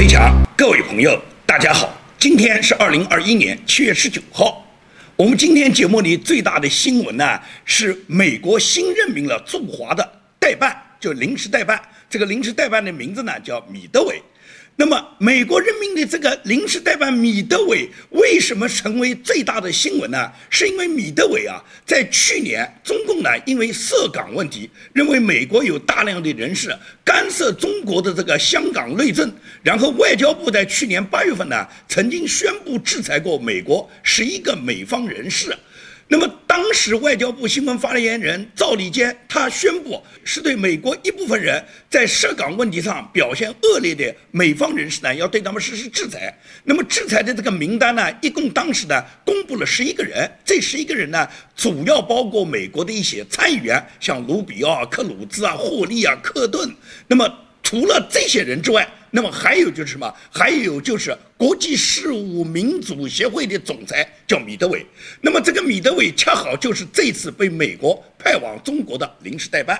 推墙，各位朋友，大家好，今天是二零二一年七月十九号。我们今天节目里最大的新闻呢，是美国新任命了驻华的代办，就临时代办。这个临时代办的名字呢叫米德韦。那么，美国任命的这个临时代办米德韦为什么成为最大的新闻呢？是因为米德韦啊，在去年中共呢因为涉港问题，认为美国有大量的人士干涉中国的这个香港内政，然后外交部在去年八月份呢曾经宣布制裁过美国十一个美方人士。那么当时外交部新闻发言人赵立坚他宣布，是对美国一部分人在涉港问题上表现恶劣的美方人士呢，要对他们实施制裁。那么制裁的这个名单呢，一共当时呢公布了十一个人，这十一个人呢，主要包括美国的一些参议员，像卢比奥、克鲁兹啊、霍利啊、克顿。那么除了这些人之外，那么还有就是什么？还有就是国际事务民主协会的总裁叫米德韦。那么这个米德韦恰好就是这次被美国派往中国的临时代办。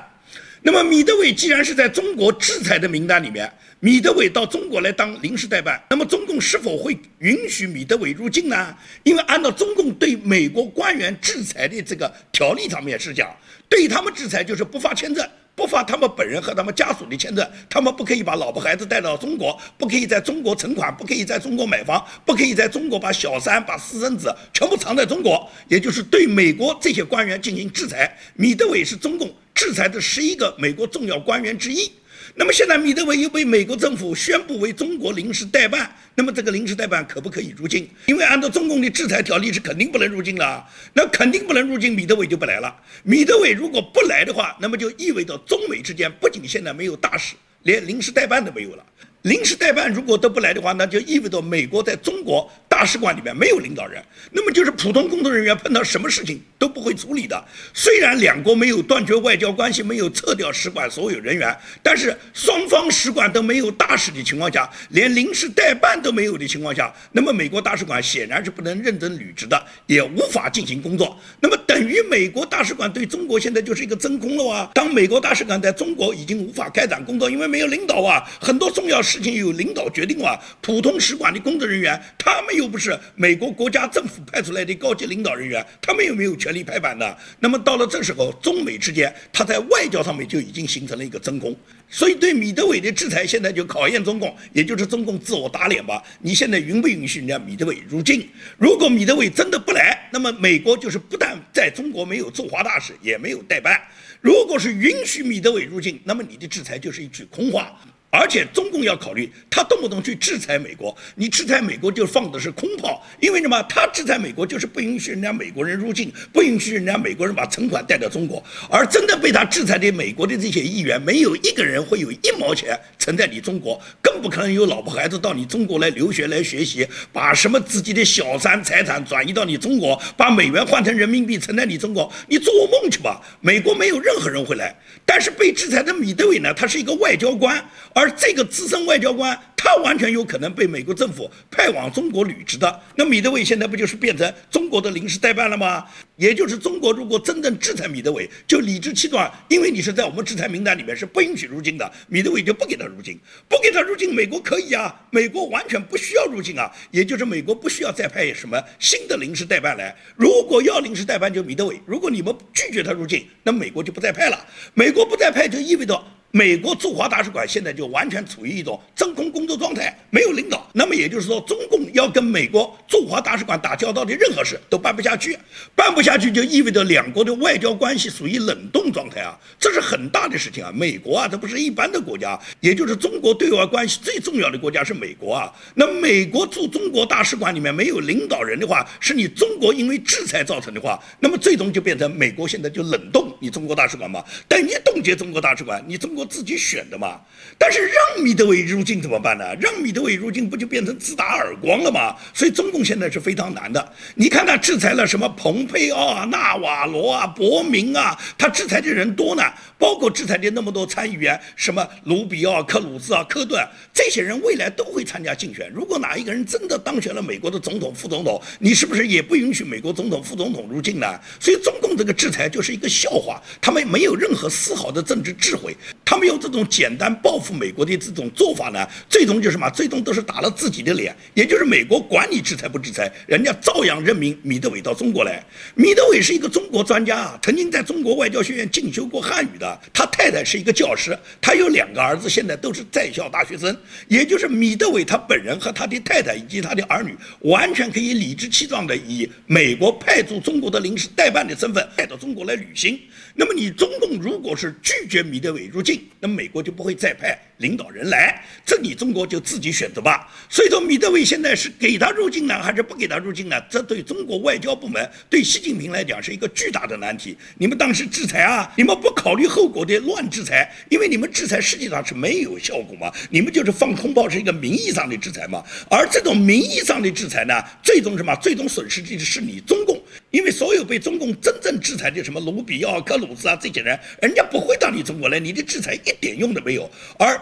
那么米德韦既然是在中国制裁的名单里面，米德韦到中国来当临时代办，那么中共是否会允许米德韦入境呢？因为按照中共对美国官员制裁的这个条例上面是讲，对他们制裁就是不发签证。不发他们本人和他们家属的签证，他们不可以把老婆孩子带到中国，不可以在中国存款，不可以在中国买房，不可以在中国把小三、把私生子全部藏在中国，也就是对美国这些官员进行制裁。米德韦是中共制裁的十一个美国重要官员之一。那么现在米德韦又被美国政府宣布为中国临时代办，那么这个临时代办可不可以入境？因为按照中共的制裁条例是肯定不能入境了，那肯定不能入境，米德韦就不来了。米德韦如果不来的话，那么就意味着中美之间不仅现在没有大使，连临时代办都没有了。临时代办如果都不来的话，那就意味着美国在中国大使馆里面没有领导人，那么就是普通工作人员碰到什么事情都不会处理的。虽然两国没有断绝外交关系，没有撤掉使馆所有人员，但是双方使馆都没有大使的情况下，连临时代办都没有的情况下，那么美国大使馆显然是不能认真履职的，也无法进行工作。那么等于美国大使馆对中国现在就是一个真空了啊！当美国大使馆在中国已经无法开展工作，因为没有领导啊，很多重要。事情由领导决定啊，普通使馆的工作人员，他们又不是美国国家政府派出来的高级领导人员，他们又没有权力拍板的。那么到了这时候，中美之间，他在外交上面就已经形成了一个真空。所以对米德韦的制裁，现在就考验中共，也就是中共自我打脸吧。你现在允不允许人家米德韦入境？如果米德韦真的不来，那么美国就是不但在中国没有驻华大使，也没有代办。如果是允许米德韦入境，那么你的制裁就是一句空话。而且中共要考虑，他动不动去制裁美国，你制裁美国就放的是空炮，因为什么？他制裁美国就是不允许人家美国人入境，不允许人家美国人把存款带到中国。而真的被他制裁的美国的这些议员，没有一个人会有一毛钱存在你中国，更不可能有老婆孩子到你中国来留学来学习，把什么自己的小三财产转移到你中国，把美元换成人民币存在你中国，你做梦去吧！美国没有任何人会来。但是被制裁的米德韦呢，他是一个外交官。而这个资深外交官，他完全有可能被美国政府派往中国履职的。那米德韦现在不就是变成中国的临时代办了吗？也就是中国如果真正制裁米德韦，就理直气壮，因为你是在我们制裁名单里面是不允许入境的，米德韦就不给他入境，不给他入境，美国可以啊，美国完全不需要入境啊，也就是美国不需要再派什么新的临时代办来。如果要临时代办，就米德韦。如果你们拒绝他入境，那美国就不再派了。美国不再派，就意味着。美国驻华大使馆现在就完全处于一种真空工作状态，没有领导。那么也就是说，中共要跟美国驻华大使馆打交道的任何事都办不下去，办不下去就意味着两国的外交关系属于冷冻状态啊，这是很大的事情啊。美国啊，这不是一般的国家，也就是中国对外关系最重要的国家是美国啊。那美国驻中国大使馆里面没有领导人的话，是你中国因为制裁造成的话，那么最终就变成美国现在就冷冻你中国大使馆嘛，等于冻结中国大使馆，你中国。自己选的嘛，但是让米德韦入境怎么办呢？让米德韦入境不就变成自打耳光了吗？所以中共现在是非常难的。你看他制裁了什么蓬佩奥啊、纳瓦罗啊、伯明啊，他制裁的人多呢，包括制裁的那么多参议员，什么卢比奥、克鲁兹啊、科顿，这些人未来都会参加竞选。如果哪一个人真的当选了美国的总统、副总统，你是不是也不允许美国总统、副总统入境呢？所以中共这个制裁就是一个笑话，他们没有任何丝毫的政治智慧。他们用这种简单报复美国的这种做法呢，最终就是什么？最终都是打了自己的脸。也就是美国管你制裁不制裁，人家照样任命米德韦到中国来。米德韦是一个中国专家，曾经在中国外交学院进修过汉语的。他太太是一个教师，他有两个儿子，现在都是在校大学生。也就是米德韦他本人和他的太太以及他的儿女，完全可以理直气壮的以美国派驻中国的临时代办的身份派到中国来旅行。那么你中共如果是拒绝米德韦入境，那美国就不会再派领导人来，这你中国就自己选择吧。所以说米德韦现在是给他入境呢，还是不给他入境呢？这对中国外交部门对习近平来讲是一个巨大的难题。你们当时制裁啊，你们不考虑后果的乱制裁，因为你们制裁实际上是没有效果嘛，你们就是放空炮，是一个名义上的制裁嘛。而这种名义上的制裁呢，最终什么？最终损失的是你中共。因为所有被中共真正制裁的什么卢比奥、克鲁兹啊这些人，人家不会到你中国来，你的制裁一点用都没有。而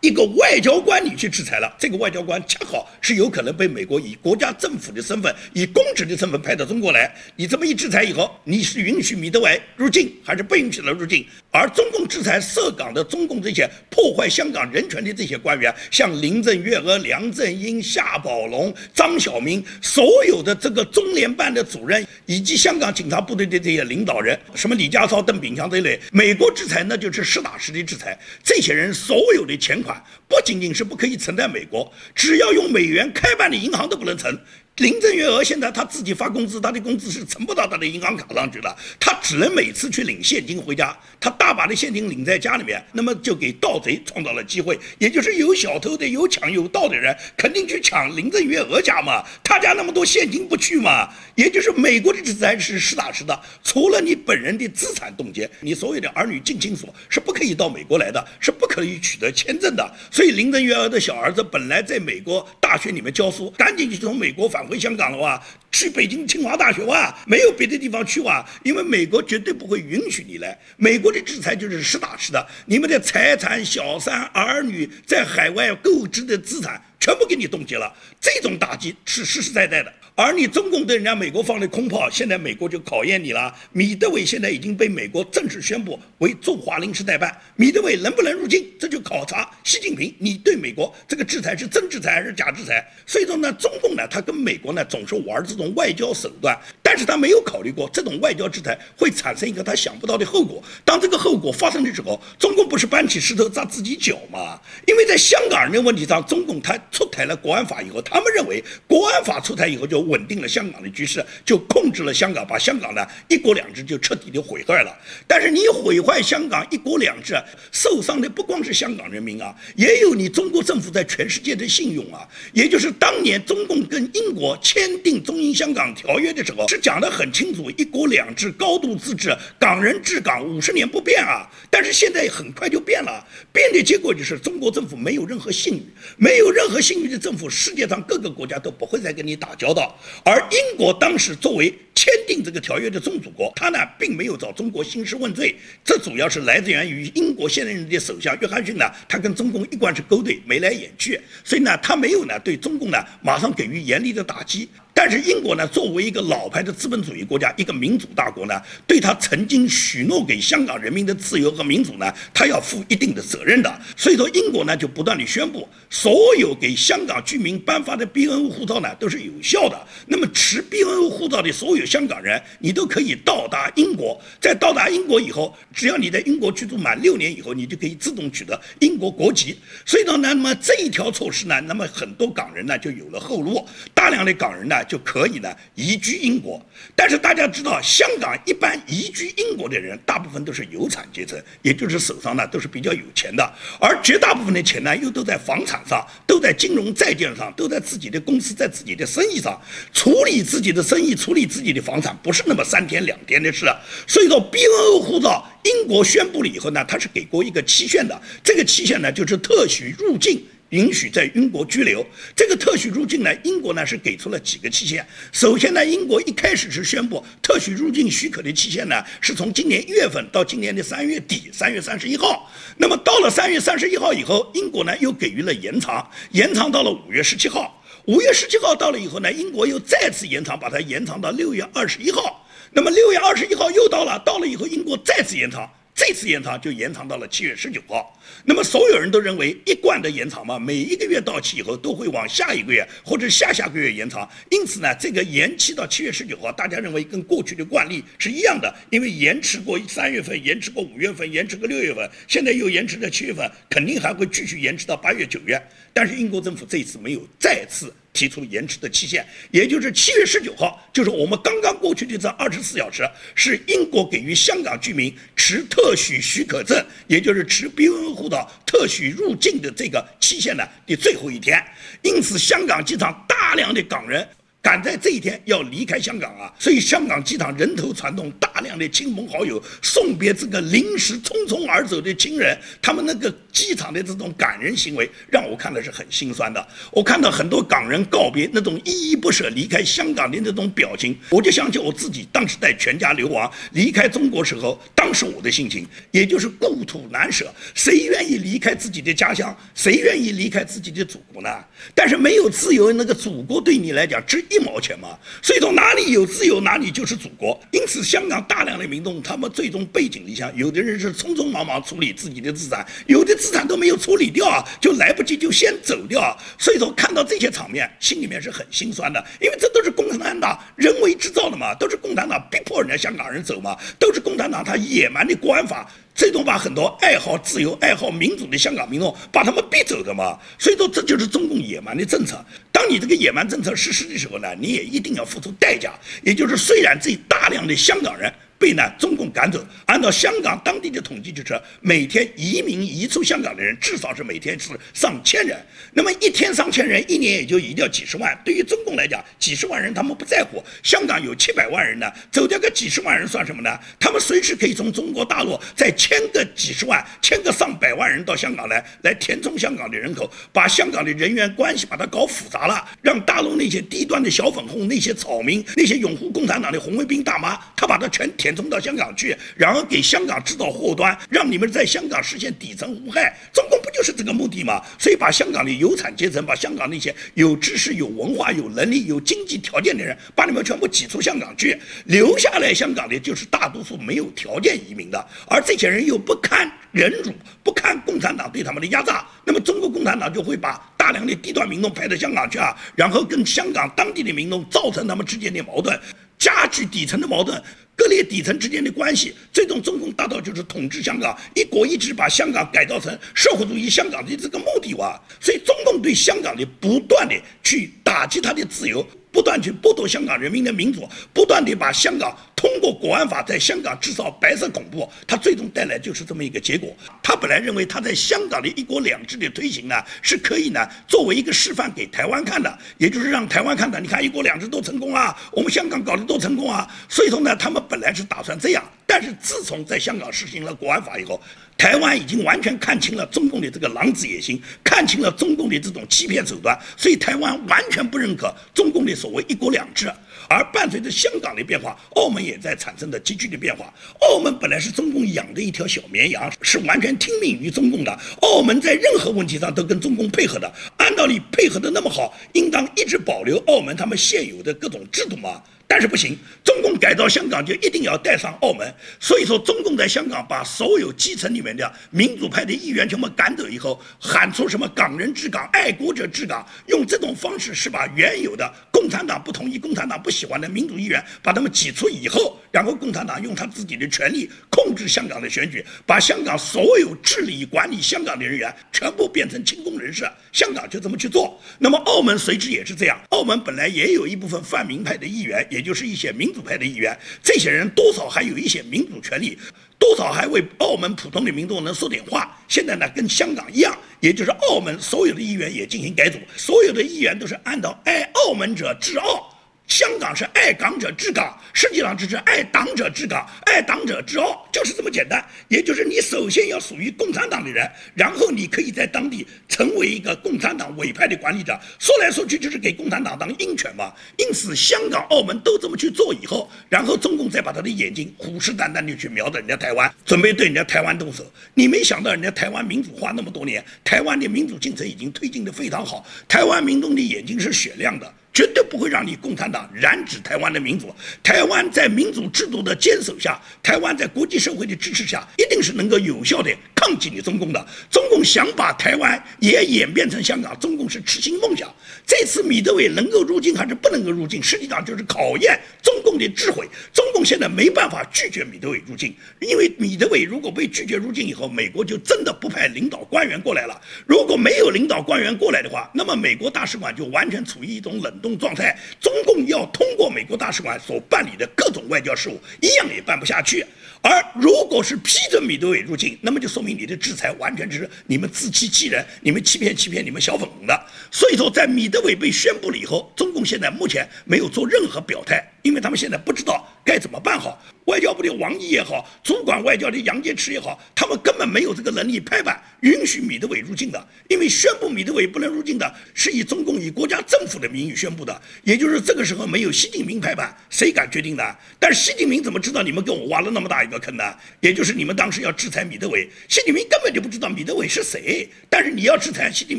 一个外交官你去制裁了，这个外交官恰好是有可能被美国以国家政府的身份、以公职的身份派到中国来。你这么一制裁以后，你是允许米德韦入境，还是不允许他入境？而中共制裁涉港的中共这些破坏香港人权的这些官员，像林郑月娥、梁振英、夏宝龙、张晓明，所有的这个中联办的主任，以及香港警察部队的这些领导人，什么李家超、邓炳强这类，美国制裁那就是实打实的制裁。这些人所有的钱不仅仅是不可以存在美国，只要用美元开办的银行都不能存。林郑月娥现在她自己发工资，她的工资是存不到她的银行卡上去了，她只能每次去领现金回家。她大把的现金领在家里面，那么就给盗贼创造了机会，也就是有小偷的、有抢有盗的人，肯定去抢林郑月娥家嘛。他家那么多现金不去嘛？也就是美国的制裁是实打实的，除了你本人的资产冻结，你所有的儿女近亲属是不可以到美国来的，是不可以取得签证的。所以林郑月娥的小儿子本来在美国大学里面教书，赶紧就从美国返。回香港了哇，去北京清华大学哇，没有别的地方去哇，因为美国绝对不会允许你来。美国的制裁就是实打实的，你们的财产、小三、儿女在海外购置的资产全部给你冻结了，这种打击是实实在在的。而你中共对人家美国放的空炮，现在美国就考验你了。米德韦现在已经被美国正式宣布为驻华临时代办，米德韦能不能入境，这就考察习近平，你对美国这个制裁是真制裁还是假制裁？所以说呢，中共呢，他跟美国呢总是玩这种外交手段，但是他没有考虑过这种外交制裁会产生一个他想不到的后果。当这个后果发生的时候，中共不是搬起石头砸自己脚吗？因为在香港人的问题上，中共他出台了国安法以后，他们认为国安法出台以后就。稳定了香港的局势，就控制了香港，把香港呢一国两制就彻底的毁坏了。但是你毁坏香港一国两制，受伤的不光是香港人民啊，也有你中国政府在全世界的信用啊。也就是当年中共跟英国签订中英香港条约的时候，讲得很清楚，一国两制、高度自治、港人治港，五十年不变啊。但是现在很快就变了，变的结果就是中国政府没有任何信誉，没有任何信誉的政府，世界上各个国家都不会再跟你打交道。而英国当时作为签订这个条约的宗主国，他呢并没有找中国兴师问罪，这主要是来自源于英国现任的首相约翰逊呢，他跟中共一贯是勾兑，眉来眼去，所以呢他没有呢对中共呢马上给予严厉的打击。但是英国呢，作为一个老牌的资本主义国家，一个民主大国呢，对他曾经许诺给香港人民的自由和民主呢，他要负一定的责任的。所以说，英国呢就不断的宣布，所有给香港居民颁发的 BNO 护照呢都是有效的。那么持 B N 护照的所有香港人，你都可以到达英国。在到达英国以后，只要你在英国居住满六年以后，你就可以自动取得英国国籍。所以呢，那么这一条措施呢，那么很多港人呢就有了后路，大量的港人呢。就可以呢移居英国，但是大家知道，香港一般移居英国的人，大部分都是有产阶层，也就是手上呢都是比较有钱的，而绝大部分的钱呢又都在房产上，都在金融债券上，都在自己的公司在自己的生意上，处理自己的生意，你处理自己的房产，不是那么三天两天的事。所以说，BNO 护照，英国宣布了以后呢，它是给过一个期限的，这个期限呢就是特许入境。允许在英国居留，这个特许入境呢，英国呢是给出了几个期限。首先呢，英国一开始是宣布特许入境许可的期限呢，是从今年一月份到今年的三月底，三月三十一号。那么到了三月三十一号以后，英国呢又给予了延长，延长到了五月十七号。五月十七号到了以后呢，英国又再次延长，把它延长到六月二十一号。那么六月二十一号又到了，到了以后，英国再次延长。这次延长就延长到了七月十九号。那么所有人都认为一贯的延长嘛，每一个月到期以后都会往下一个月或者下下个月延长。因此呢，这个延期到七月十九号，大家认为跟过去的惯例是一样的，因为延迟过三月份，延迟过五月份，延迟过六月份，现在又延迟到七月份，肯定还会继续延迟到八月、九月。但是英国政府这一次没有再次。提出延迟的期限，也就是七月十九号，就是我们刚刚过去的这二十四小时，是英国给予香港居民持特许许可证，也就是持边缘护照特许入境的这个期限的的最后一天。因此，香港机场大量的港人。赶在这一天要离开香港啊，所以香港机场人头攒动，大量的亲朋好友送别这个临时匆匆而走的亲人，他们那个机场的这种感人行为，让我看的是很心酸的。我看到很多港人告别那种依依不舍离开香港的那种表情，我就想起我自己当时带全家流亡离开中国时候，当时我的心情，也就是故土难舍，谁愿意离开自己的家乡？谁愿意离开自己的祖国呢？但是没有自由，那个祖国对你来讲只一。一毛钱嘛，所以说哪里有自由，哪里就是祖国。因此，香港大量的民众，他们最终背井离乡，有的人是匆匆忙忙处理自己的资产，有的资产都没有处理掉啊，就来不及就先走掉。所以说，看到这些场面，心里面是很心酸的，因为这都是共产党人为制造的嘛，都是共产党逼迫人家香港人走嘛，都是共产党他野蛮的官法。最终把很多爱好自由、爱好民主的香港民众把他们逼走的嘛，所以说这就是中共野蛮的政策。当你这个野蛮政策实施的时候呢，你也一定要付出代价。也就是虽然这大量的香港人。被呢中共赶走，按照香港当地的统计，就是每天移民移出香港的人至少是每天是上千人。那么一天上千人，一年也就移掉几十万。对于中共来讲，几十万人他们不在乎。香港有七百万人呢，走掉个几十万人算什么呢？他们随时可以从中国大陆再迁个几十万、迁个上百万人到香港来，来填充香港的人口，把香港的人员关系把它搞复杂了，让大陆那些低端的小粉红、那些草民、那些拥护共产党的红卫兵大妈，他把它全填。填充到香港去，然后给香港制造祸端，让你们在香港实现底层无害。中共不就是这个目的吗？所以把香港的有产阶层，把香港那些有知识、有文化、有能力、有经济条件的人，把你们全部挤出香港去，留下来香港的就是大多数没有条件移民的，而这些人又不堪忍辱，不堪共产党对他们的压榨，那么中国共产党就会把大量的低端民众派到香港去啊，然后跟香港当地的民众造成他们之间的矛盾，加剧底层的矛盾。各列底层之间的关系，最终中共达到就是统治香港，一国一制，把香港改造成社会主义香港的这个目的哇！所以中共对香港的不断的去打击它的自由。不断去剥夺香港人民的民主，不断地把香港通过国安法在香港制造白色恐怖，它最终带来就是这么一个结果。他本来认为他在香港的一国两制的推行呢，是可以呢作为一个示范给台湾看的，也就是让台湾看到，你看一国两制都成功啊，我们香港搞的都成功啊。所以说呢，他们本来是打算这样，但是自从在香港实行了国安法以后。台湾已经完全看清了中共的这个狼子野心，看清了中共的这种欺骗手段，所以台湾完全不认可中共的所谓“一国两制”。而伴随着香港的变化，澳门也在产生着急剧的变化。澳门本来是中共养的一条小绵羊，是完全听命于中共的。澳门在任何问题上都跟中共配合的，按道理配合的那么好，应当一直保留澳门他们现有的各种制度嘛。但是不行，中共改造香港就一定要带上澳门，所以说中共在香港把所有基层里面的民主派的议员全部赶走以后，喊出什么港人治港、爱国者治港，用这种方式是把原有的共产党不同意、共产党不喜欢的民主议员把他们挤出以后，然后共产党用他自己的权力控制香港的选举，把香港所有治理管理香港的人员全部变成清宫人士，香港就这么去做。那么澳门随之也是这样，澳门本来也有一部分泛民派的议员。也就是一些民主派的议员，这些人多少还有一些民主权利，多少还为澳门普通的民众能说点话。现在呢，跟香港一样，也就是澳门所有的议员也进行改组，所有的议员都是按照爱澳门者治澳。香港是爱港者治港，实际上只是爱党者治港，爱党者治澳，就是这么简单。也就是你首先要属于共产党的人，然后你可以在当地成为一个共产党委派的管理者。说来说去就是给共产党当鹰犬嘛。因此，香港、澳门都这么去做以后，然后中共再把他的眼睛虎视眈眈地去瞄着人家台湾，准备对人家台湾动手。你没想到人家台湾民主化那么多年，台湾的民主进程已经推进的非常好，台湾民众的眼睛是雪亮的。绝对不会让你共产党染指台湾的民主。台湾在民主制度的坚守下，台湾在国际社会的支持下，一定是能够有效的抗击你中共的。中共想把台湾也演变成香港，中共是痴心梦想。这次米德韦能够入境还是不能够入境，实际上就是考验中共的智慧。中共现在没办法拒绝米德韦入境，因为米德韦如果被拒绝入境以后，美国就真的不派领导官员过来了。如果没有领导官员过来的话，那么美国大使馆就完全处于一种冷冻状态。中共要通过美国大使馆所办理的各种外交事务，一样也办不下去。而如果是批准米德韦入境，那么就说明你的制裁完全是你们自欺欺人，你们欺骗欺骗你们小粉红的。所以说，在米德韦被宣布了以后，中共现在目前没有做任何表态，因为他们现在不知道该怎么办好。外交部的王毅也好，主管外交的杨洁篪也好，他们根本没有这个能力拍板允许米德韦入境的，因为宣布米德韦不能入境的是以中共以国家政府的名义宣布的，也就是这个时候没有习近平拍板，谁敢决定呢？但是习近平怎么知道你们给我挖了那么大一个坑呢？也就是你们当时要制裁米德韦，习近平根本就不知道米德韦是谁，但是你要制裁，习近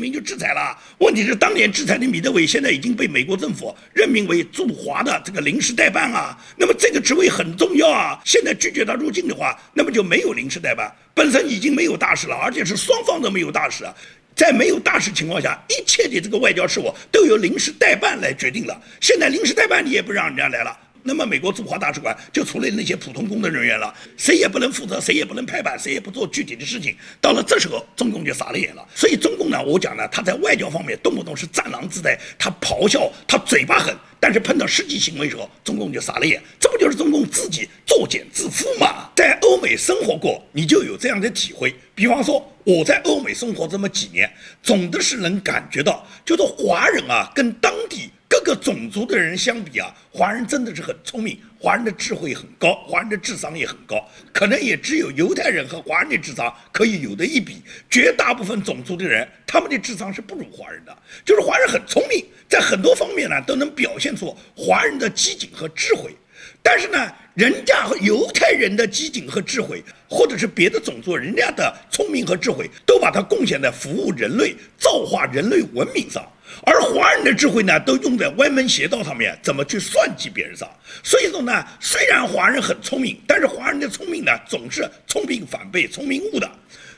平就制裁了。问题是当年制裁的米德韦现在已经被美国政府任命为驻华的这个临时代办啊，那么这个职位很重要啊。现在拒绝他入境的话，那么就没有临时代办，本身已经没有大事了，而且是双方都没有大事啊。在没有大事情况下，一切的这个外交事务都由临时代办来决定了。现在临时代办你也不让人家来了。那么美国驻华大使馆就除了那些普通工作人员了，谁也不能负责，谁也不能拍板，谁也不做具体的事情。到了这时候，中共就傻了眼了。所以中共呢，我讲呢，他在外交方面动不动是战狼姿态，他咆哮，他嘴巴狠，但是碰到实际行为时候，中共就傻了眼。这不就是中共自己作茧自缚吗？在欧美生活过，你就有这样的体会。比方说，我在欧美生活这么几年，总的是能感觉到，就是华人啊，跟当地。各个种族的人相比啊，华人真的是很聪明，华人的智慧很高，华人的智商也很高，可能也只有犹太人和华人的智商可以有的一比。绝大部分种族的人，他们的智商是不如华人的。就是华人很聪明，在很多方面呢，都能表现出华人的机警和智慧。但是呢，人家和犹太人的机警和智慧，或者是别的种族人家的聪明和智慧，都把它贡献在服务人类、造化人类文明上。而华人的智慧呢，都用在歪门邪道上面，怎么去算计别人上。所以说呢，虽然华人很聪明，但是华人的聪明呢，总是聪明反被聪明误的。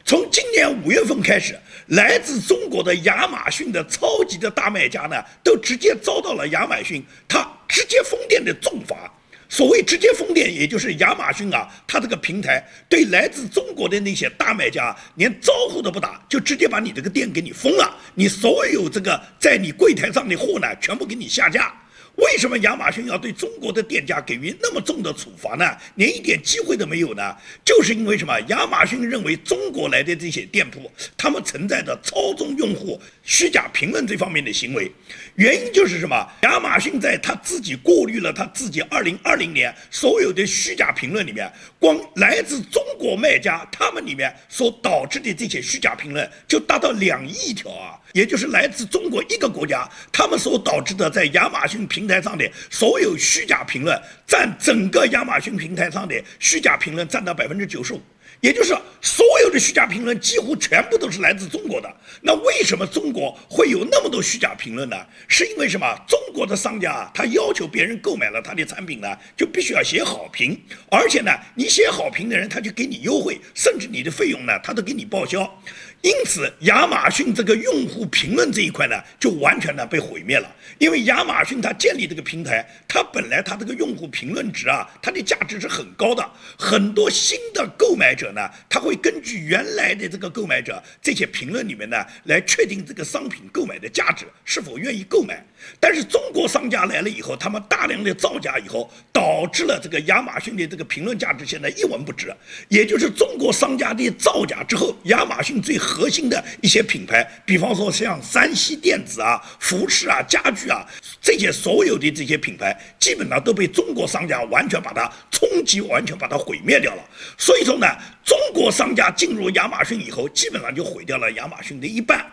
从今年五月份开始，来自中国的亚马逊的超级的大卖家呢，都直接遭到了亚马逊他直接封店的重罚。所谓直接封店，也就是亚马逊啊，它这个平台对来自中国的那些大卖家连招呼都不打，就直接把你这个店给你封了，你所有这个在你柜台上的货呢，全部给你下架。为什么亚马逊要对中国的店家给予那么重的处罚呢？连一点机会都没有呢？就是因为什么？亚马逊认为中国来的这些店铺，他们存在着操纵用户、虚假评论这方面的行为。原因就是什么？亚马逊在他自己过滤了他自己2020年所有的虚假评论里面，光来自中国卖家他们里面所导致的这些虚假评论，就达到两亿条啊！也就是来自中国一个国家，他们所导致的在亚马逊平台上的所有虚假评论，占整个亚马逊平台上的虚假评论占到百分之九十五。也就是所有的虚假评论几乎全部都是来自中国的。那为什么中国会有那么多虚假评论呢？是因为什么？中国的商家啊他要求别人购买了他的产品呢，就必须要写好评，而且呢，你写好评的人他就给你优惠，甚至你的费用呢他都给你报销。因此，亚马逊这个用户评论这一块呢，就完全呢被毁灭了。因为亚马逊它建立这个平台，它本来它这个用户评论值啊，它的价值是很高的。很多新的购买者呢，他会根据原来的这个购买者这些评论里面呢，来确定这个商品购买的价值是否愿意购买。但是中国商家来了以后，他们大量的造假以后，导致了这个亚马逊的这个评论价值现在一文不值。也就是中国商家的造假之后，亚马逊最核心的一些品牌，比方说像山西电子啊、服饰啊、家具。啊，这些所有的这些品牌，基本上都被中国商家完全把它冲击，完全把它毁灭掉了。所以说呢，中国商家进入亚马逊以后，基本上就毁掉了亚马逊的一半。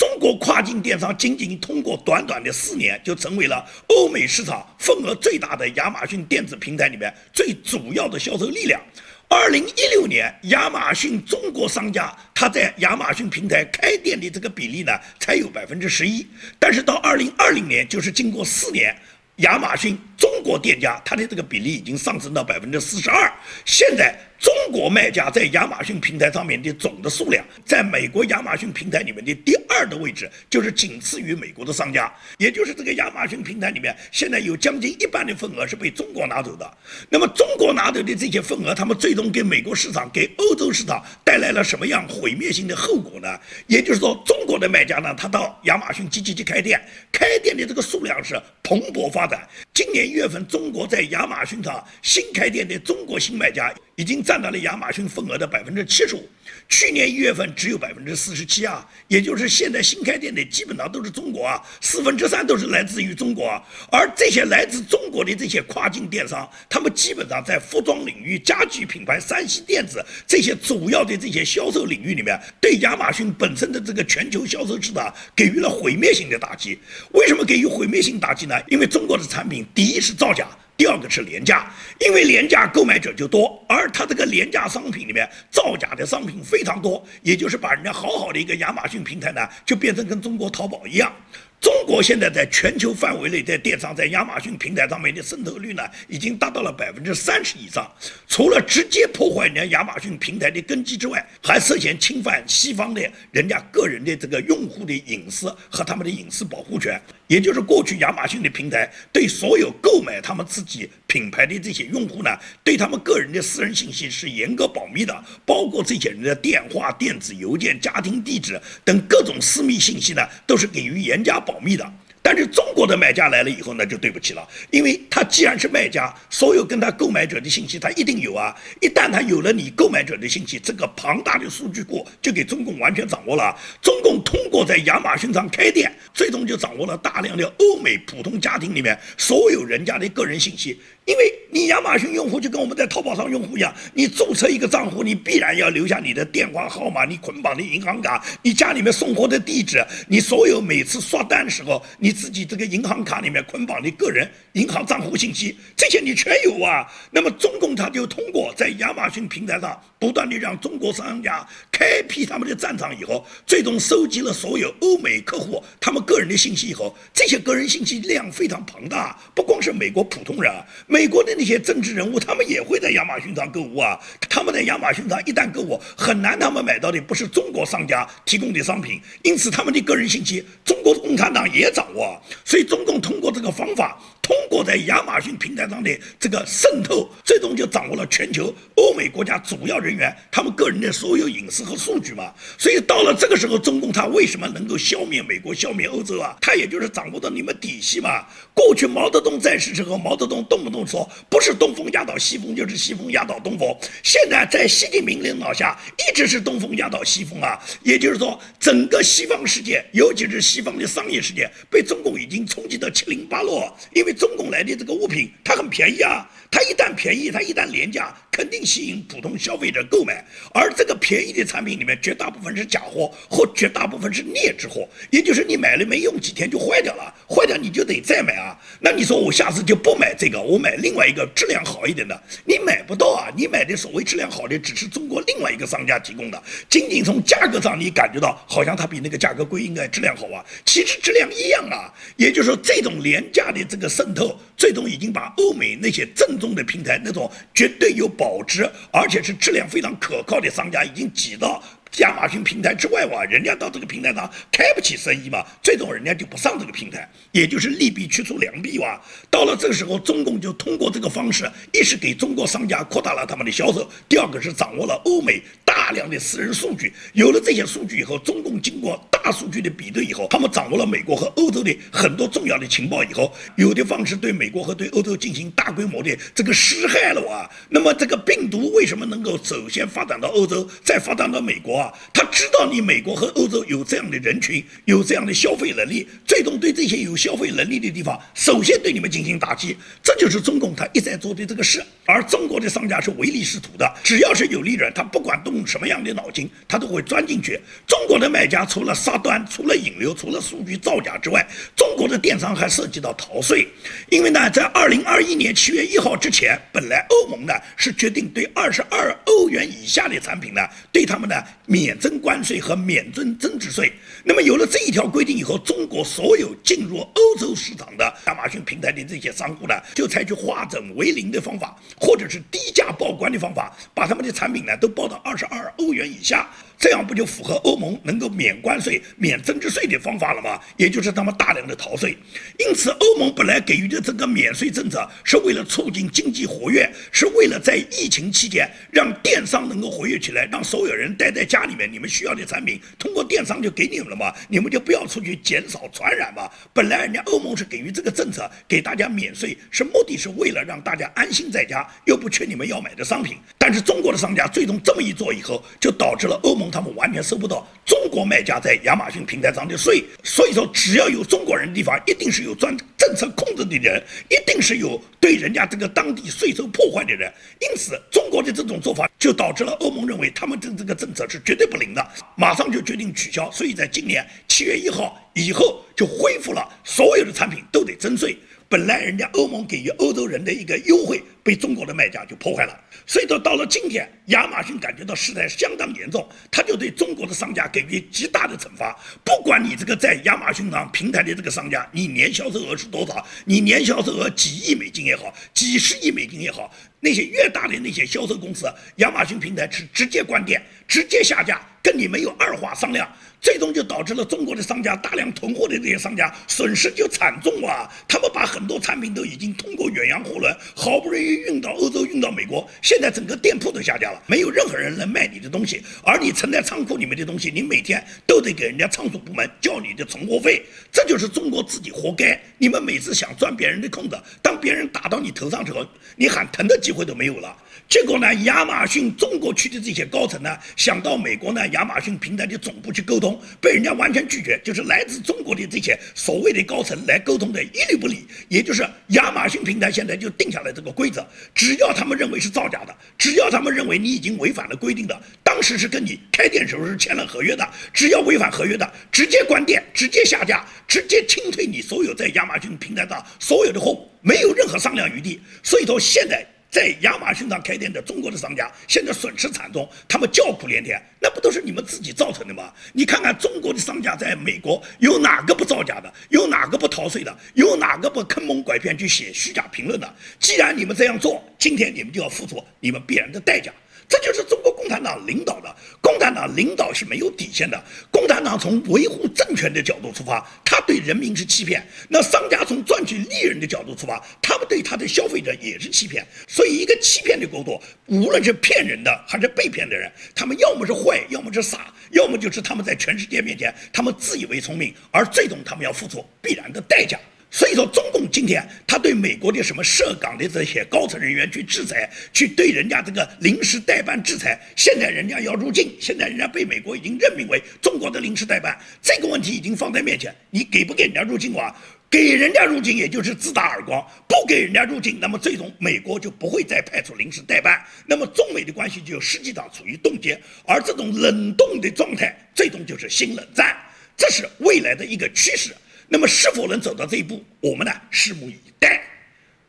中国跨境电商仅仅通过短短的四年，就成为了欧美市场份额最大的亚马逊电子平台里面最主要的销售力量。二零一六年，亚马逊中国商家他在亚马逊平台开店的这个比例呢，才有百分之十一。但是到二零二零年，就是经过四年，亚马逊中国店家它的这个比例已经上升到百分之四十二。现在。中国卖家在亚马逊平台上面的总的数量，在美国亚马逊平台里面的第二的位置，就是仅次于美国的商家。也就是这个亚马逊平台里面，现在有将近一半的份额是被中国拿走的。那么中国拿走的这些份额，他们最终给美国市场、给欧洲市场带来了什么样毁灭性的后果呢？也就是说，中国的卖家呢，他到亚马逊积极去开店，开店的这个数量是蓬勃发展。今年一月份，中国在亚马逊上新开店的中国新卖家。已经占到了亚马逊份额的百分之七十五，去年一月份只有百分之四十七啊，也就是现在新开店的基本上都是中国啊，四分之三都是来自于中国啊。而这些来自中国的这些跨境电商，他们基本上在服装领域、家居品牌、山西电子这些主要的这些销售领域里面，对亚马逊本身的这个全球销售市场给予了毁灭性的打击。为什么给予毁灭性打击呢？因为中国的产品，第一是造假。第二个是廉价，因为廉价购买者就多，而它这个廉价商品里面造假的商品非常多，也就是把人家好好的一个亚马逊平台呢，就变成跟中国淘宝一样。中国现在在全球范围内，在电商在亚马逊平台上面的渗透率呢，已经达到了百分之三十以上。除了直接破坏人家亚马逊平台的根基之外，还涉嫌侵犯西方的人家个人的这个用户的隐私和他们的隐私保护权。也就是过去亚马逊的平台对所有购买他们自己品牌的这些用户呢，对他们个人的私人信息是严格保密的，包括这些人的电话、电子邮件、家庭地址等各种私密信息呢，都是给予严加保。密的，但是中国的买家来了以后，那就对不起了，因为他既然是卖家，所有跟他购买者的信息他一定有啊。一旦他有了你购买者的信息，这个庞大的数据库就给中共完全掌握了。中共通过在亚马逊上开店，最终就掌握了大量的欧美普通家庭里面所有人家的个人信息。因为你亚马逊用户就跟我们在淘宝上用户一样，你注册一个账户，你必然要留下你的电话号码、你捆绑的银行卡、你家里面送货的地址、你所有每次刷单的时候你自己这个银行卡里面捆绑的个人银行账户信息，这些你全有啊。那么中共他就通过在亚马逊平台上不断的让中国商家开辟他们的战场以后，最终收集了所有欧美客户他们个人的信息以后，这些个人信息量非常庞大，不光是美国普通人。美国的那些政治人物，他们也会在亚马逊上购物啊。他们在亚马逊上一旦购物，很难他们买到的不是中国商家提供的商品，因此他们的个人信息，中国共产党也掌握。所以中共通过这个方法。通过在亚马逊平台上的这个渗透，最终就掌握了全球欧美国家主要人员他们个人的所有隐私和数据嘛。所以到了这个时候，中共他为什么能够消灭美国、消灭欧洲啊？他也就是掌握到你们底细嘛。过去毛泽东在世时候，毛泽东动不动说不是东风压倒西风，就是西风压倒东风。现在在习近平领导下，一直是东风压倒西风啊。也就是说，整个西方世界，尤其是西方的商业世界，被中共已经冲击到七零八落，因为。中共来的这个物品，它很便宜啊。它一旦便宜，它一旦廉价，肯定吸引普通消费者购买。而这个便宜的产品里面，绝大部分是假货，或绝大部分是劣质货。也就是你买了没用几天就坏掉了，坏掉你就得再买啊。那你说我下次就不买这个，我买另外一个质量好一点的，你买不到啊。你买的所谓质量好的，只是中国另外一个商家提供的，仅仅从价格上你感觉到好像它比那个价格贵，应该质量好啊。其实质量一样啊。也就是说，这种廉价的这个渗透，最终已经把欧美那些正中的平台那种绝对有保值，而且是质量非常可靠的商家，已经挤到。亚马逊平台之外哇，人家到这个平台上开不起生意嘛，最终人家就不上这个平台，也就是利弊驱除良币哇。到了这个时候，中共就通过这个方式，一是给中国商家扩大了他们的销售，第二个是掌握了欧美大量的私人数据。有了这些数据以后，中共经过大数据的比对以后，他们掌握了美国和欧洲的很多重要的情报以后，有的方式对美国和对欧洲进行大规模的这个施害了哇。那么这个病毒为什么能够首先发展到欧洲，再发展到美国？啊他知道你美国和欧洲有这样的人群，有这样的消费能力，最终对这些有消费能力的地方，首先对你们进行打击。这就是中共他一再做的这个事。而中国的商家是唯利是图的，只要是有利润，他不管动什么。什么样的脑筋，他都会钻进去。中国的卖家除了杀端、除了引流、除了数据造假之外，中国的电商还涉及到逃税。因为呢，在二零二一年七月一号之前，本来欧盟呢是决定对二十二欧元以下的产品呢，对他们呢免征关税和免征增值税。那么有了这一条规定以后，中国所有进入欧洲市场的亚马逊平台的这些商户呢，就采取化整为零的方法，或者是低价报关的方法，把他们的产品呢都报到二十二欧元以下。这样不就符合欧盟能够免关税、免增值税的方法了吗？也就是他们大量的逃税。因此，欧盟本来给予的这个免税政策，是为了促进经济活跃，是为了在疫情期间让电商能够活跃起来，让所有人待在家里面。你们需要的产品通过电商就给你们了嘛？你们就不要出去减少传染嘛？本来人家欧盟是给予这个政策，给大家免税，是目的是为了让大家安心在家，又不缺你们要买的商品。但是中国的商家最终这么一做以后，就导致了欧盟。他们完全收不到中国卖家在亚马逊平台上的税，所以说只要有中国人的地方，一定是有专政策控制的人，一定是有对人家这个当地税收破坏的人。因此，中国的这种做法就导致了欧盟认为他们的这个政策是绝对不灵的，马上就决定取消。所以在今年七月一号以后，就恢复了所有的产品都得征税。本来人家欧盟给予欧洲人的一个优惠，被中国的卖家就破坏了。所以说到了今天，亚马逊感觉到事态相当严重，他就对中国的商家给予极大的惩罚。不管你这个在亚马逊上平台的这个商家，你年销售额是多少，你年销售额几亿美金也好，几十亿美金也好，那些越大的那些销售公司，亚马逊平台是直接关店，直接下架，跟你没有二话商量。最终就导致了中国的商家大量囤货的这些商家损失就惨重啊！他们把很多产品都已经通过远洋货轮好不容易运到欧洲、运到美国，现在整个店铺都下架了，没有任何人能卖你的东西。而你存在仓库里面的东西，你每天都得给人家仓储部门交你的存货费，这就是中国自己活该。你们每次想钻别人的空子，当别人打到你头上之后，你喊疼的机会都没有了。结果呢，亚马逊中国区的这些高层呢，想到美国呢亚马逊平台的总部去沟通，被人家完全拒绝。就是来自中国的这些所谓的高层来沟通的，一律不理。也就是亚马逊平台现在就定下来这个规则，只要他们认为是造假的，只要他们认为你已经违反了规定的，当时是跟你开店时候是签了合约的，只要违反合约的，直接关店，直接下架，直接清退你所有在亚马逊平台上所有的货，没有任何商量余地。所以说现在。在亚马逊上开店的中国的商家现在损失惨重，他们叫苦连天，那不都是你们自己造成的吗？你看看中国的商家在美国有哪个不造假的，有哪个不逃税的，有哪个不坑蒙拐骗去写虚假评论的？既然你们这样做，今天你们就要付出你们必然的代价。这就是中国共产党领导的，共产党领导是没有底线的。共产党从维护政权的角度出发，他对人民是欺骗；那商家从赚取利润的角度出发，他们对他的消费者也是欺骗。所以，一个欺骗的国度，无论是骗人的还是被骗的人，他们要么是坏，要么是傻，要么就是他们在全世界面前，他们自以为聪明，而最终他们要付出必然的代价。所以说，中共今天他对美国的什么涉港的这些高层人员去制裁，去对人家这个临时代办制裁。现在人家要入境，现在人家被美国已经任命为中国的临时代办，这个问题已经放在面前。你给不给人家入境啊？给人家入境，也就是自打耳光；不给人家入境，那么最终美国就不会再派出临时代办。那么中美的关系就实际上处于冻结，而这种冷冻的状态，最终就是新冷战。这是未来的一个趋势。那么是否能走到这一步，我们呢拭目以待。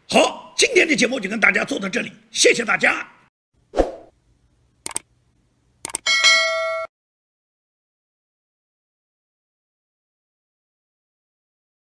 好，今天的节目就跟大家做到这里，谢谢大家。